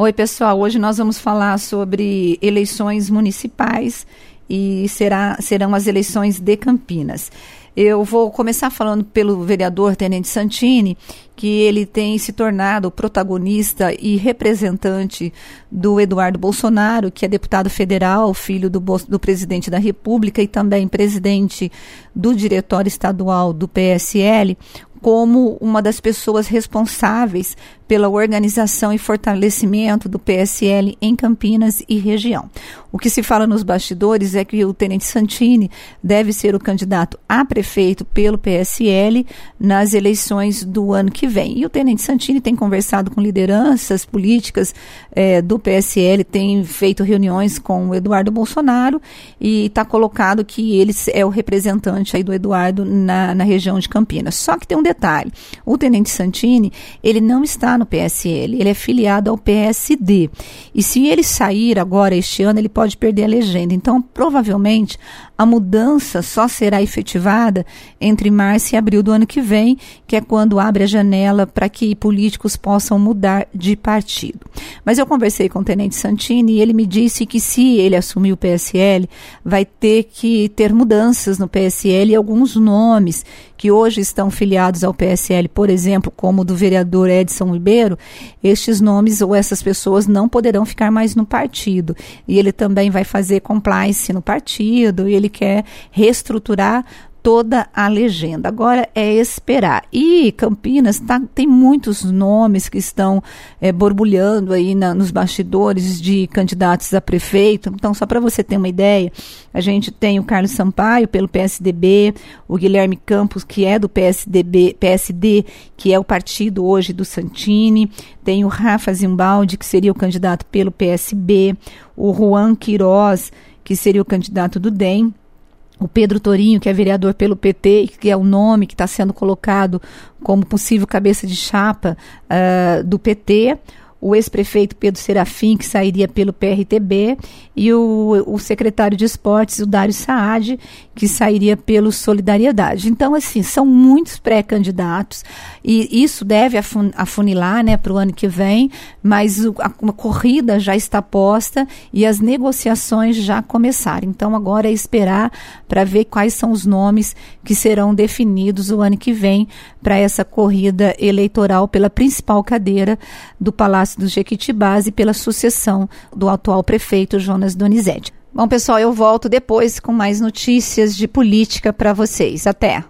Oi, pessoal. Hoje nós vamos falar sobre eleições municipais e será, serão as eleições de Campinas. Eu vou começar falando pelo vereador Tenente Santini, que ele tem se tornado protagonista e representante do Eduardo Bolsonaro, que é deputado federal, filho do, do presidente da República e também presidente do diretório estadual do PSL, como uma das pessoas responsáveis pela organização e fortalecimento do PSL em Campinas e região. O que se fala nos bastidores é que o Tenente Santini deve ser o candidato a prefeito pelo PSL nas eleições do ano que vem. E o Tenente Santini tem conversado com lideranças políticas eh, do PSL, tem feito reuniões com o Eduardo Bolsonaro e está colocado que ele é o representante aí do Eduardo na, na região de Campinas. Só que tem um detalhe: o Tenente Santini ele não está no PSL, ele é filiado ao PSD. E se ele sair agora este ano, ele pode perder a legenda. Então, provavelmente, a mudança só será efetivada entre março e abril do ano que vem, que é quando abre a janela para que políticos possam mudar de partido. Mas eu conversei com o Tenente Santini e ele me disse que se ele assumir o PSL, vai ter que ter mudanças no PSL e alguns nomes que hoje estão filiados ao PSL, por exemplo, como o do vereador Edson Ribeiro, estes nomes ou essas pessoas não poderão ficar mais no partido. E ele também vai fazer compliance no partido, e ele quer reestruturar toda a legenda. Agora é esperar. E Campinas tá, tem muitos nomes que estão é, borbulhando aí na, nos bastidores de candidatos a prefeito. Então, só para você ter uma ideia, a gente tem o Carlos Sampaio pelo PSDB, o Guilherme Campos, que é do PSDB, PSD, que é o partido hoje do Santini, tem o Rafa Zimbaldi, que seria o candidato pelo PSB, o Juan Quiroz, que seria o candidato do DEM o Pedro Torinho, que é vereador pelo PT, que é o nome que está sendo colocado como possível cabeça de chapa uh, do PT, o ex-prefeito Pedro Serafim, que sairia pelo PRTB, e o, o secretário de esportes, o Dário Saad, que sairia pelo Solidariedade. Então, assim, são muitos pré-candidatos, e isso deve afunilar né, para o ano que vem, mas o, a, a corrida já está posta e as negociações já começaram. Então, agora é esperar para ver quais são os nomes que serão definidos o ano que vem para essa corrida eleitoral pela principal cadeira do Palácio Palácio dos Jequitibás e pela sucessão do atual prefeito Jonas Donizete. Bom, pessoal, eu volto depois com mais notícias de política para vocês. Até!